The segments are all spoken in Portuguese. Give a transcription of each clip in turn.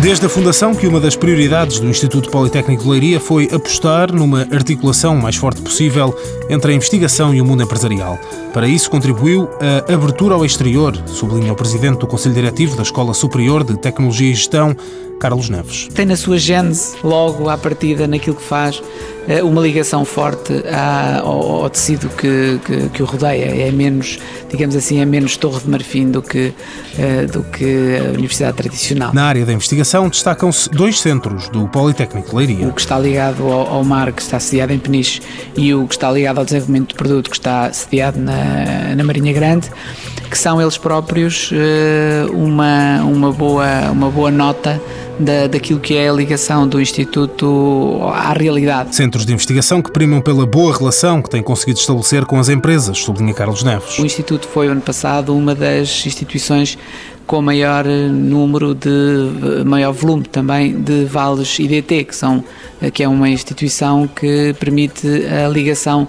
Desde a fundação que uma das prioridades do Instituto Politécnico de Leiria foi apostar numa articulação mais forte possível entre a investigação e o mundo empresarial. Para isso contribuiu a abertura ao exterior, sublinha o presidente do Conselho Diretivo da Escola Superior de Tecnologia e Gestão, Carlos Neves. Tem na sua gênese, logo à partida, naquilo que faz, eh, uma ligação forte ao, ao tecido que, que, que, o rodeia. É menos, digamos assim, é menos torre de marfim do que, eh, do que a universidade tradicional. Na área da investigação destacam-se dois centros do Politécnico de Leiria. O que está ligado ao, ao mar, que está sediado em Peniche, e o que está ligado ao desenvolvimento de produto, que está sediado na, na Marinha Grande que são eles próprios eh, uma, uma, boa, uma boa nota da, daquilo que é a ligação do Instituto à realidade. Centros de investigação que primam pela boa relação que têm conseguido estabelecer com as empresas, sublinha Carlos Neves. O Instituto foi, ano passado, uma das instituições com maior número de maior volume também de vales IDT, que são que é uma instituição que permite a ligação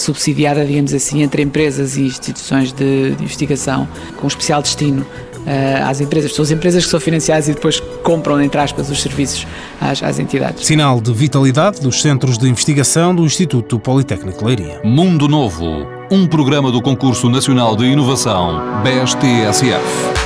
subsidiada, digamos assim, entre empresas e instituições de, de investigação, com especial destino uh, às empresas. São as empresas que são financiadas e depois compram, entre aspas, os serviços às, às entidades. Sinal de vitalidade dos centros de investigação do Instituto Politécnico Leiria. Mundo Novo, um programa do Concurso Nacional de Inovação, BSTSF.